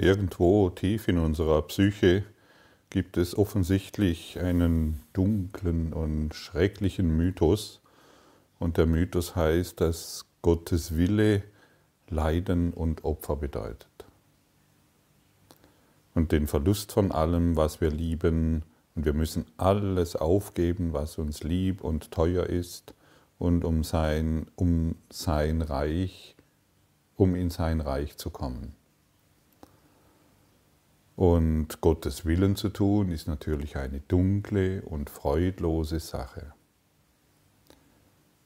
Irgendwo tief in unserer Psyche gibt es offensichtlich einen dunklen und schrecklichen Mythos. Und der Mythos heißt, dass Gottes Wille Leiden und Opfer bedeutet. Und den Verlust von allem, was wir lieben. Und wir müssen alles aufgeben, was uns lieb und teuer ist. Und um sein, um sein Reich, um in sein Reich zu kommen. Und Gottes Willen zu tun, ist natürlich eine dunkle und freudlose Sache.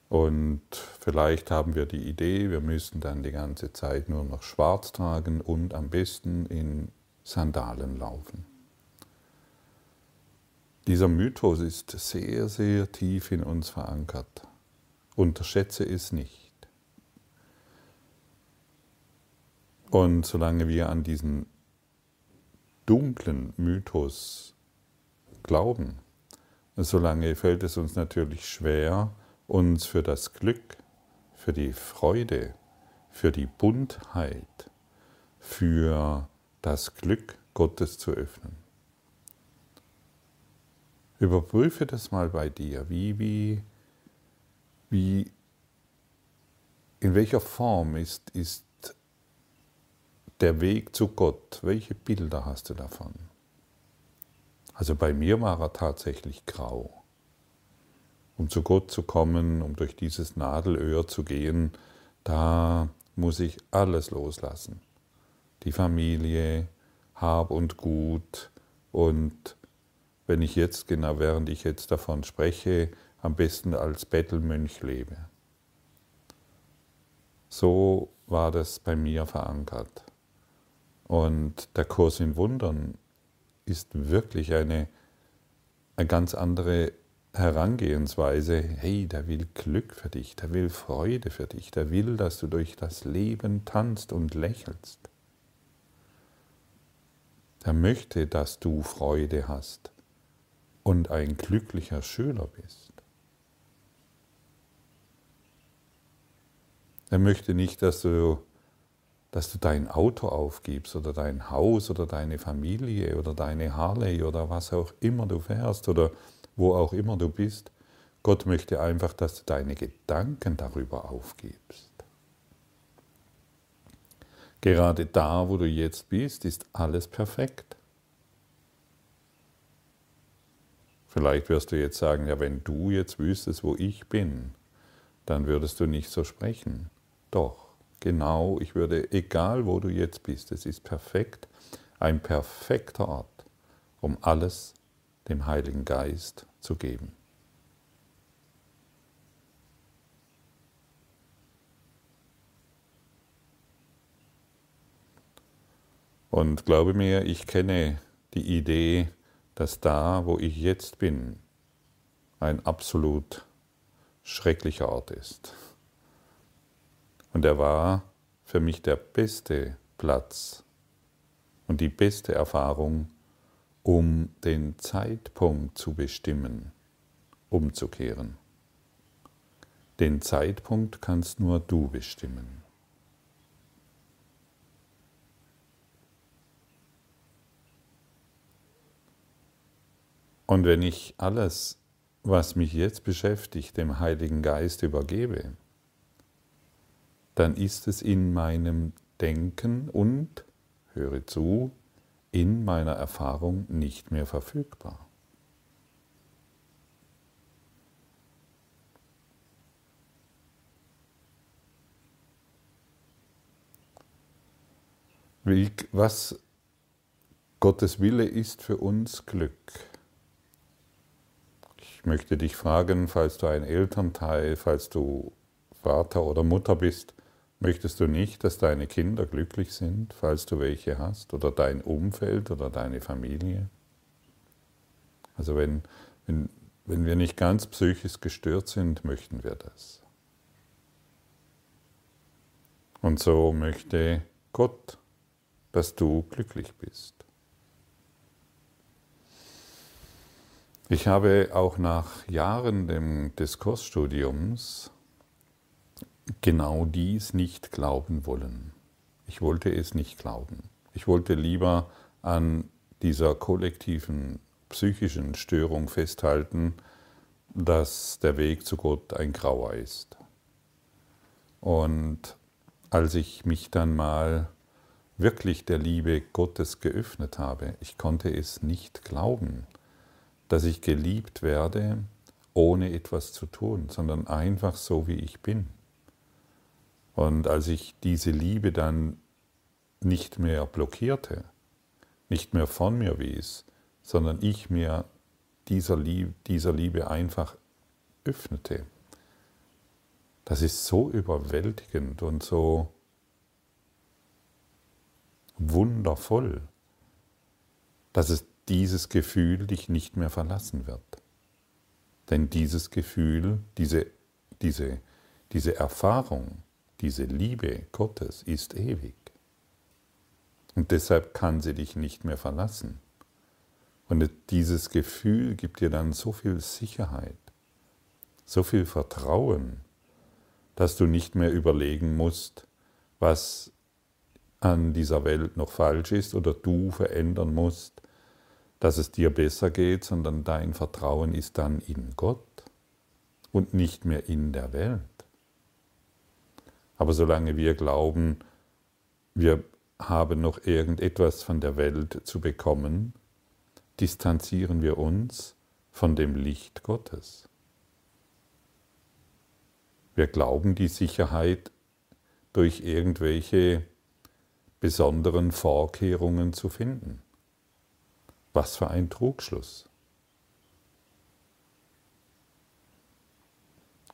Und vielleicht haben wir die Idee, wir müssen dann die ganze Zeit nur noch schwarz tragen und am besten in Sandalen laufen. Dieser Mythos ist sehr, sehr tief in uns verankert. Unterschätze es nicht. Und solange wir an diesen dunklen Mythos glauben, solange fällt es uns natürlich schwer, uns für das Glück, für die Freude, für die Buntheit, für das Glück Gottes zu öffnen. Überprüfe das mal bei dir, wie, wie, wie, in welcher Form ist, ist der Weg zu Gott, welche Bilder hast du davon? Also bei mir war er tatsächlich grau. Um zu Gott zu kommen, um durch dieses Nadelöhr zu gehen, da muss ich alles loslassen. Die Familie, Hab und Gut und wenn ich jetzt, genau während ich jetzt davon spreche, am besten als Bettelmönch lebe. So war das bei mir verankert. Und der Kurs in Wundern ist wirklich eine, eine ganz andere Herangehensweise. Hey, der will Glück für dich, der will Freude für dich, der will, dass du durch das Leben tanzt und lächelst. Der möchte, dass du Freude hast und ein glücklicher Schüler bist. Er möchte nicht, dass du dass du dein Auto aufgibst oder dein Haus oder deine Familie oder deine Harley oder was auch immer du fährst oder wo auch immer du bist. Gott möchte einfach, dass du deine Gedanken darüber aufgibst. Gerade da, wo du jetzt bist, ist alles perfekt. Vielleicht wirst du jetzt sagen, ja, wenn du jetzt wüsstest, wo ich bin, dann würdest du nicht so sprechen. Doch genau, ich würde, egal wo du jetzt bist, es ist perfekt, ein perfekter Ort, um alles dem Heiligen Geist zu geben. Und glaube mir, ich kenne die Idee, dass da, wo ich jetzt bin, ein absolut schrecklicher Ort ist. Und er war für mich der beste Platz und die beste Erfahrung, um den Zeitpunkt zu bestimmen, umzukehren. Den Zeitpunkt kannst nur du bestimmen. Und wenn ich alles, was mich jetzt beschäftigt, dem Heiligen Geist übergebe, dann ist es in meinem Denken und, höre zu, in meiner Erfahrung nicht mehr verfügbar. Was Gottes Wille ist für uns Glück. Ich möchte dich fragen, falls du ein Elternteil, falls du Vater oder Mutter bist, Möchtest du nicht, dass deine Kinder glücklich sind, falls du welche hast, oder dein Umfeld oder deine Familie? Also wenn, wenn, wenn wir nicht ganz psychisch gestört sind, möchten wir das. Und so möchte Gott, dass du glücklich bist. Ich habe auch nach Jahren des Kursstudiums genau dies nicht glauben wollen. Ich wollte es nicht glauben. Ich wollte lieber an dieser kollektiven psychischen Störung festhalten, dass der Weg zu Gott ein grauer ist. Und als ich mich dann mal wirklich der Liebe Gottes geöffnet habe, ich konnte es nicht glauben, dass ich geliebt werde, ohne etwas zu tun, sondern einfach so, wie ich bin. Und als ich diese Liebe dann nicht mehr blockierte, nicht mehr von mir wies, sondern ich mir dieser Liebe, dieser Liebe einfach öffnete, das ist so überwältigend und so wundervoll, dass es dieses Gefühl dich nicht mehr verlassen wird. Denn dieses Gefühl, diese, diese, diese Erfahrung, diese Liebe Gottes ist ewig. Und deshalb kann sie dich nicht mehr verlassen. Und dieses Gefühl gibt dir dann so viel Sicherheit, so viel Vertrauen, dass du nicht mehr überlegen musst, was an dieser Welt noch falsch ist oder du verändern musst, dass es dir besser geht, sondern dein Vertrauen ist dann in Gott und nicht mehr in der Welt. Aber solange wir glauben, wir haben noch irgendetwas von der Welt zu bekommen, distanzieren wir uns von dem Licht Gottes. Wir glauben die Sicherheit durch irgendwelche besonderen Vorkehrungen zu finden. Was für ein Trugschluss.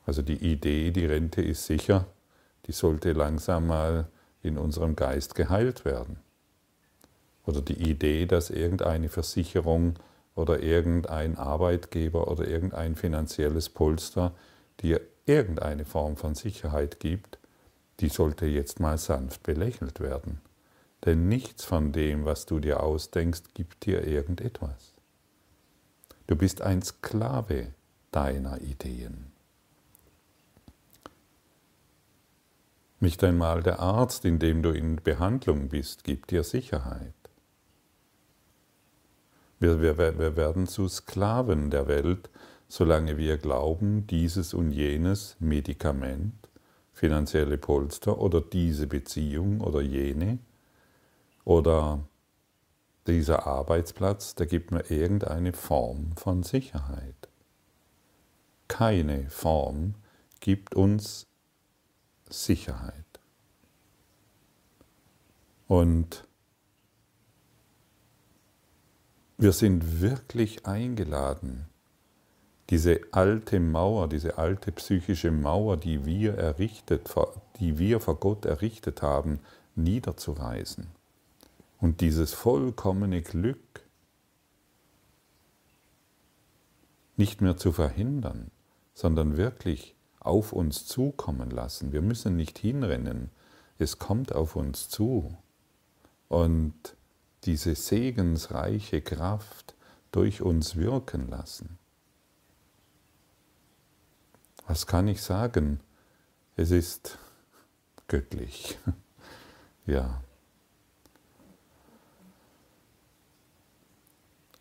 Also die Idee, die Rente ist sicher, die sollte langsam mal in unserem Geist geheilt werden. Oder die Idee, dass irgendeine Versicherung oder irgendein Arbeitgeber oder irgendein finanzielles Polster dir irgendeine Form von Sicherheit gibt, die sollte jetzt mal sanft belächelt werden. Denn nichts von dem, was du dir ausdenkst, gibt dir irgendetwas. Du bist ein Sklave deiner Ideen. Nicht einmal der Arzt, in dem du in Behandlung bist, gibt dir Sicherheit. Wir, wir, wir werden zu Sklaven der Welt, solange wir glauben, dieses und jenes Medikament, finanzielle Polster oder diese Beziehung oder jene oder dieser Arbeitsplatz, der gibt mir irgendeine Form von Sicherheit. Keine Form gibt uns Sicherheit. Und wir sind wirklich eingeladen, diese alte Mauer, diese alte psychische Mauer, die wir errichtet, die wir vor Gott errichtet haben, niederzureißen. Und dieses vollkommene Glück nicht mehr zu verhindern, sondern wirklich auf uns zukommen lassen. Wir müssen nicht hinrennen, es kommt auf uns zu. Und diese segensreiche Kraft durch uns wirken lassen. Was kann ich sagen? Es ist göttlich. Ja.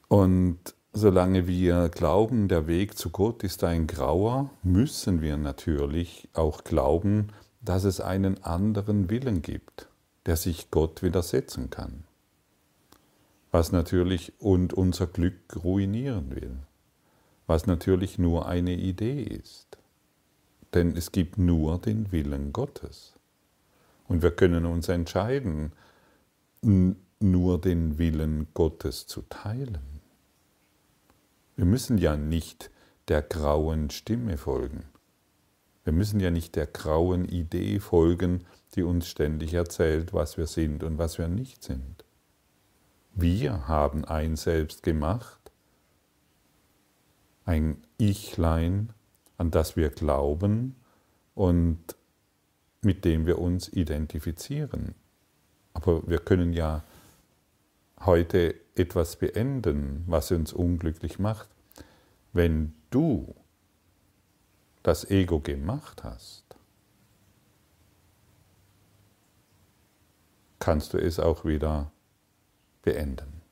Und solange wir glauben, der Weg zu Gott ist ein grauer, müssen wir natürlich auch glauben, dass es einen anderen Willen gibt, der sich Gott widersetzen kann. Was natürlich und unser Glück ruinieren will. Was natürlich nur eine Idee ist. Denn es gibt nur den Willen Gottes. Und wir können uns entscheiden, nur den Willen Gottes zu teilen. Wir müssen ja nicht der grauen Stimme folgen. Wir müssen ja nicht der grauen Idee folgen, die uns ständig erzählt, was wir sind und was wir nicht sind. Wir haben ein Selbst gemacht, ein Ichlein, an das wir glauben und mit dem wir uns identifizieren. Aber wir können ja heute etwas beenden, was uns unglücklich macht, wenn du das Ego gemacht hast, kannst du es auch wieder beenden.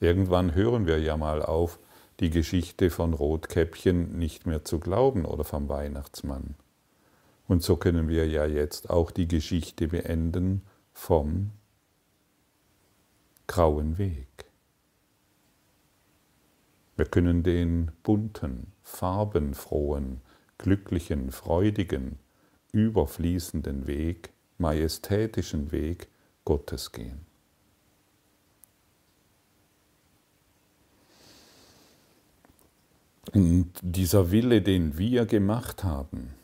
Irgendwann hören wir ja mal auf, die Geschichte von Rotkäppchen nicht mehr zu glauben oder vom Weihnachtsmann. Und so können wir ja jetzt auch die Geschichte beenden vom grauen Weg. Wir können den bunten, farbenfrohen, glücklichen, freudigen, überfließenden Weg, majestätischen Weg Gottes gehen. Und dieser Wille, den wir gemacht haben,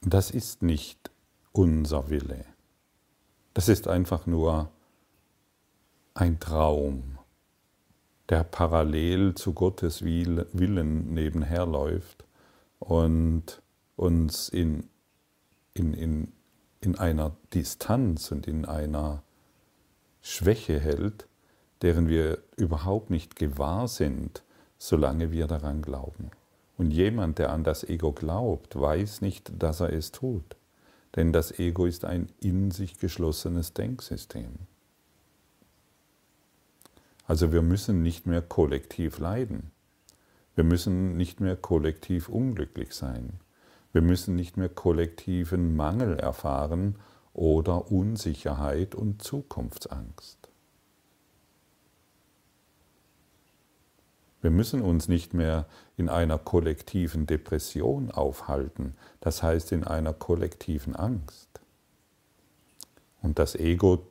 das ist nicht unser Wille. Das ist einfach nur ein Traum, der parallel zu Gottes Willen nebenher läuft und uns in, in, in, in einer Distanz und in einer Schwäche hält, deren wir überhaupt nicht gewahr sind, solange wir daran glauben. Und jemand, der an das Ego glaubt, weiß nicht, dass er es tut. Denn das Ego ist ein in sich geschlossenes Denksystem. Also wir müssen nicht mehr kollektiv leiden. Wir müssen nicht mehr kollektiv unglücklich sein. Wir müssen nicht mehr kollektiven Mangel erfahren oder Unsicherheit und Zukunftsangst. Wir müssen uns nicht mehr in einer kollektiven Depression aufhalten, das heißt in einer kollektiven Angst. Und das Ego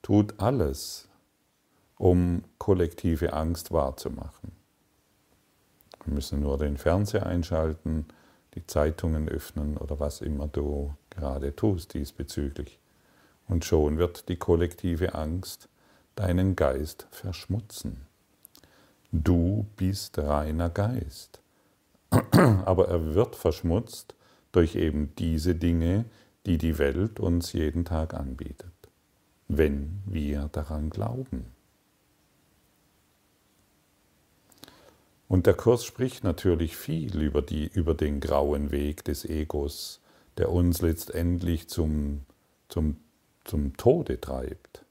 tut alles, um kollektive Angst wahrzumachen. Wir müssen nur den Fernseher einschalten, die Zeitungen öffnen oder was immer du gerade tust diesbezüglich. Und schon wird die kollektive Angst deinen Geist verschmutzen. Du bist reiner Geist. Aber er wird verschmutzt durch eben diese Dinge, die die Welt uns jeden Tag anbietet, wenn wir daran glauben. Und der Kurs spricht natürlich viel über, die, über den grauen Weg des Egos, der uns letztendlich zum, zum, zum Tode treibt.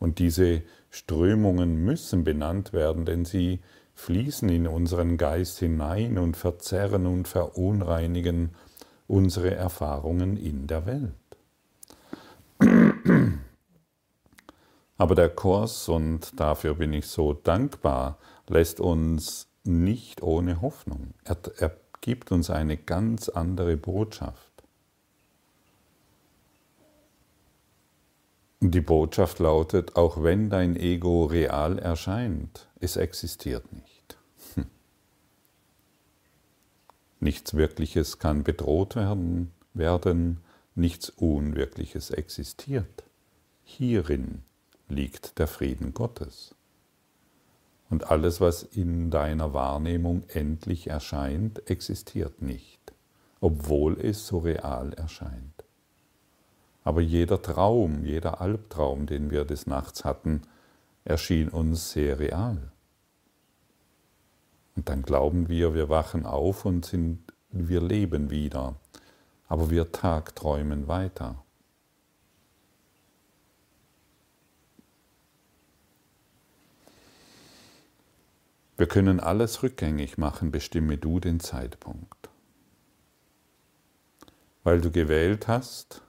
Und diese Strömungen müssen benannt werden, denn sie fließen in unseren Geist hinein und verzerren und verunreinigen unsere Erfahrungen in der Welt. Aber der Kurs, und dafür bin ich so dankbar, lässt uns nicht ohne Hoffnung. Er, er gibt uns eine ganz andere Botschaft. Die Botschaft lautet, auch wenn dein Ego real erscheint, es existiert nicht. Hm. Nichts Wirkliches kann bedroht werden, werden, nichts Unwirkliches existiert. Hierin liegt der Frieden Gottes. Und alles, was in deiner Wahrnehmung endlich erscheint, existiert nicht, obwohl es so real erscheint. Aber jeder Traum, jeder Albtraum, den wir des Nachts hatten, erschien uns sehr real. Und dann glauben wir, wir wachen auf und sind, wir leben wieder, aber wir tagträumen weiter. Wir können alles rückgängig machen, bestimme du den Zeitpunkt. Weil du gewählt hast,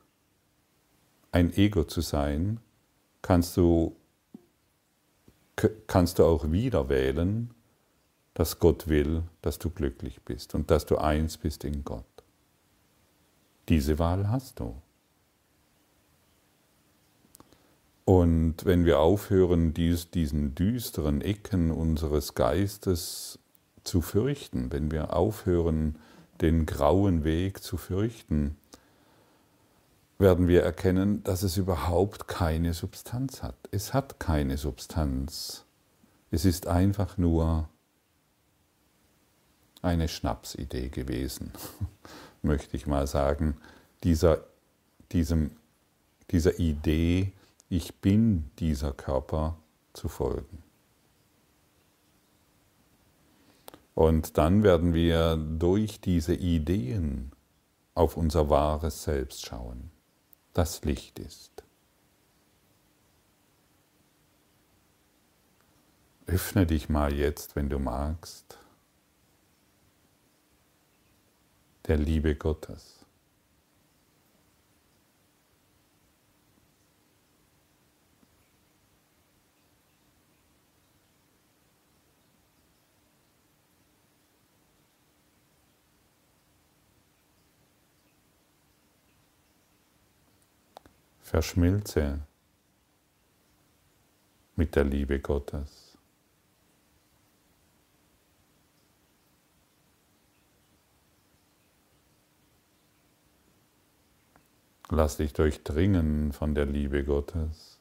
ein Ego zu sein, kannst du, kannst du auch wieder wählen, dass Gott will, dass du glücklich bist und dass du eins bist in Gott. Diese Wahl hast du. Und wenn wir aufhören, dies, diesen düsteren Ecken unseres Geistes zu fürchten, wenn wir aufhören, den grauen Weg zu fürchten, werden wir erkennen, dass es überhaupt keine Substanz hat. Es hat keine Substanz. Es ist einfach nur eine Schnapsidee gewesen, möchte ich mal sagen, dieser, diesem, dieser Idee, ich bin dieser Körper zu folgen. Und dann werden wir durch diese Ideen auf unser wahres Selbst schauen, das Licht ist. Öffne dich mal jetzt, wenn du magst, der Liebe Gottes. Verschmilze mit der Liebe Gottes. Lass dich durchdringen von der Liebe Gottes.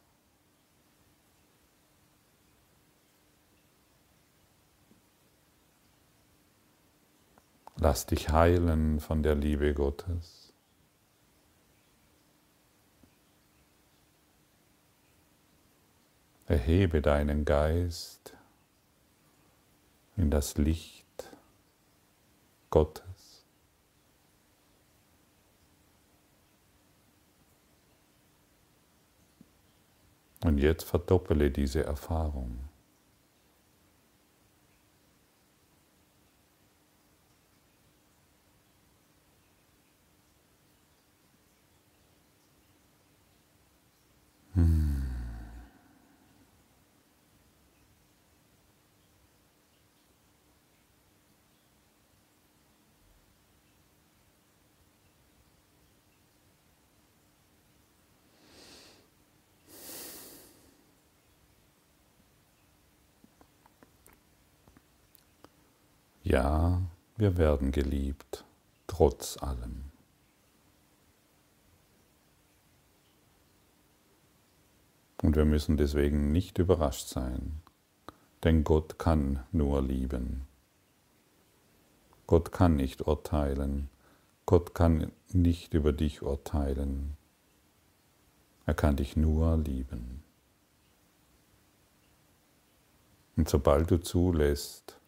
Lass dich heilen von der Liebe Gottes. Erhebe deinen Geist in das Licht Gottes. Und jetzt verdoppele diese Erfahrung. Ja, wir werden geliebt, trotz allem. Und wir müssen deswegen nicht überrascht sein, denn Gott kann nur lieben. Gott kann nicht urteilen. Gott kann nicht über dich urteilen. Er kann dich nur lieben. Und sobald du zulässt,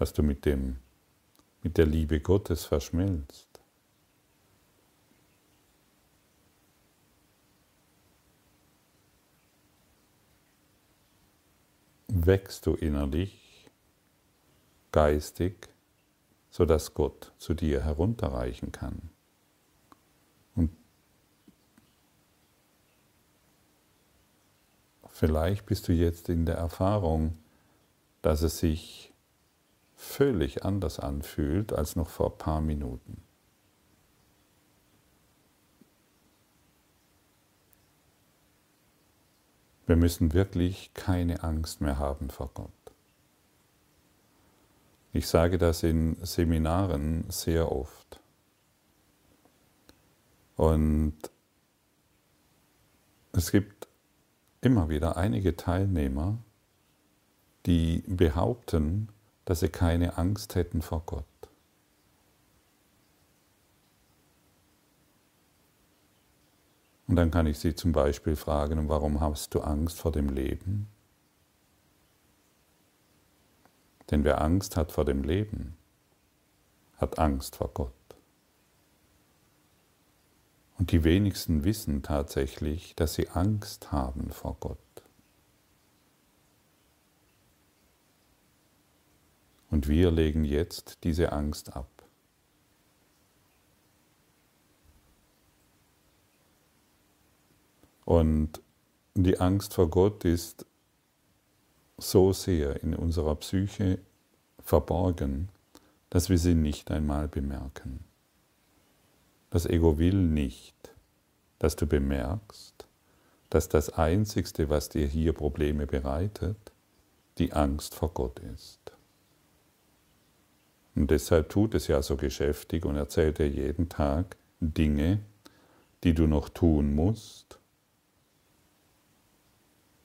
dass du mit dem, mit der Liebe Gottes verschmilzt. Wächst du innerlich, geistig, sodass Gott zu dir herunterreichen kann. Und vielleicht bist du jetzt in der Erfahrung, dass es sich völlig anders anfühlt als noch vor ein paar Minuten. Wir müssen wirklich keine Angst mehr haben vor Gott. Ich sage das in Seminaren sehr oft. Und es gibt immer wieder einige Teilnehmer, die behaupten, dass sie keine Angst hätten vor Gott. Und dann kann ich sie zum Beispiel fragen, warum hast du Angst vor dem Leben? Denn wer Angst hat vor dem Leben, hat Angst vor Gott. Und die wenigsten wissen tatsächlich, dass sie Angst haben vor Gott. Und wir legen jetzt diese Angst ab. Und die Angst vor Gott ist so sehr in unserer Psyche verborgen, dass wir sie nicht einmal bemerken. Das Ego will nicht, dass du bemerkst, dass das Einzigste, was dir hier Probleme bereitet, die Angst vor Gott ist. Und deshalb tut es ja so geschäftig und erzählt dir jeden Tag Dinge, die du noch tun musst,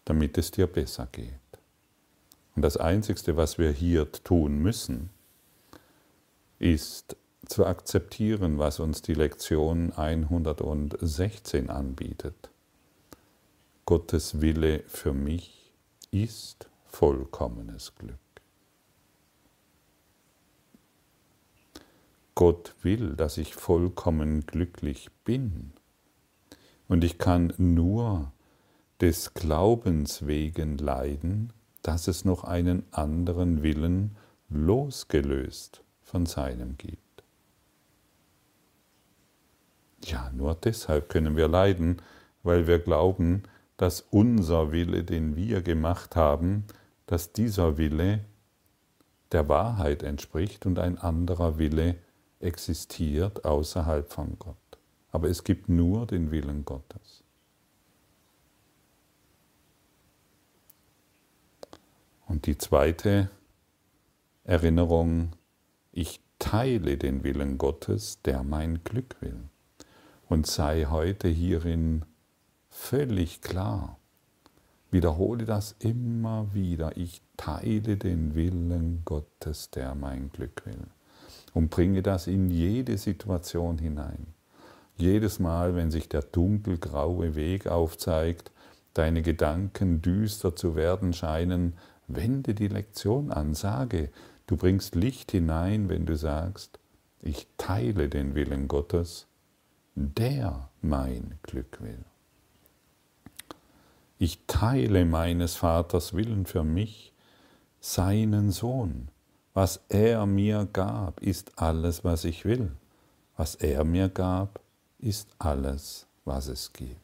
damit es dir besser geht. Und das Einzige, was wir hier tun müssen, ist zu akzeptieren, was uns die Lektion 116 anbietet. Gottes Wille für mich ist vollkommenes Glück. Gott will, dass ich vollkommen glücklich bin. Und ich kann nur des Glaubens wegen leiden, dass es noch einen anderen Willen losgelöst von seinem gibt. Ja, nur deshalb können wir leiden, weil wir glauben, dass unser Wille, den wir gemacht haben, dass dieser Wille der Wahrheit entspricht und ein anderer Wille existiert außerhalb von Gott. Aber es gibt nur den Willen Gottes. Und die zweite Erinnerung, ich teile den Willen Gottes, der mein Glück will. Und sei heute hierin völlig klar. Wiederhole das immer wieder. Ich teile den Willen Gottes, der mein Glück will. Und bringe das in jede Situation hinein. Jedes Mal, wenn sich der dunkelgraue Weg aufzeigt, deine Gedanken düster zu werden scheinen, wende die Lektion an, sage, du bringst Licht hinein, wenn du sagst, ich teile den Willen Gottes, der mein Glück will. Ich teile meines Vaters Willen für mich, seinen Sohn. Was er mir gab, ist alles, was ich will. Was er mir gab, ist alles, was es gibt.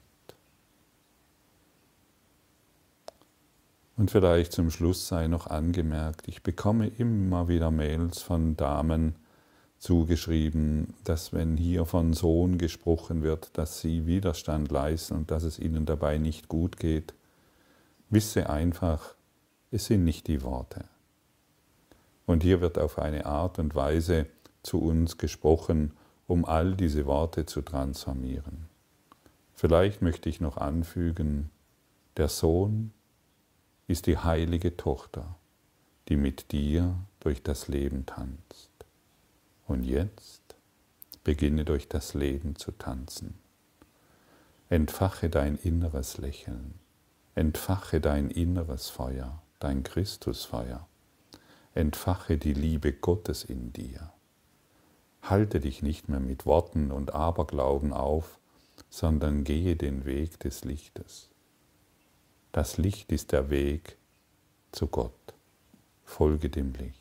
Und vielleicht zum Schluss sei noch angemerkt, ich bekomme immer wieder Mails von Damen zugeschrieben, dass wenn hier von Sohn gesprochen wird, dass sie Widerstand leisten und dass es ihnen dabei nicht gut geht. Wisse einfach, es sind nicht die Worte. Und hier wird auf eine Art und Weise zu uns gesprochen, um all diese Worte zu transformieren. Vielleicht möchte ich noch anfügen, der Sohn ist die heilige Tochter, die mit dir durch das Leben tanzt. Und jetzt beginne durch das Leben zu tanzen. Entfache dein inneres Lächeln, entfache dein inneres Feuer, dein Christusfeuer, entfache die Liebe Gottes in dir. Halte dich nicht mehr mit Worten und Aberglauben auf, sondern gehe den Weg des Lichtes. Das Licht ist der Weg zu Gott. Folge dem Licht.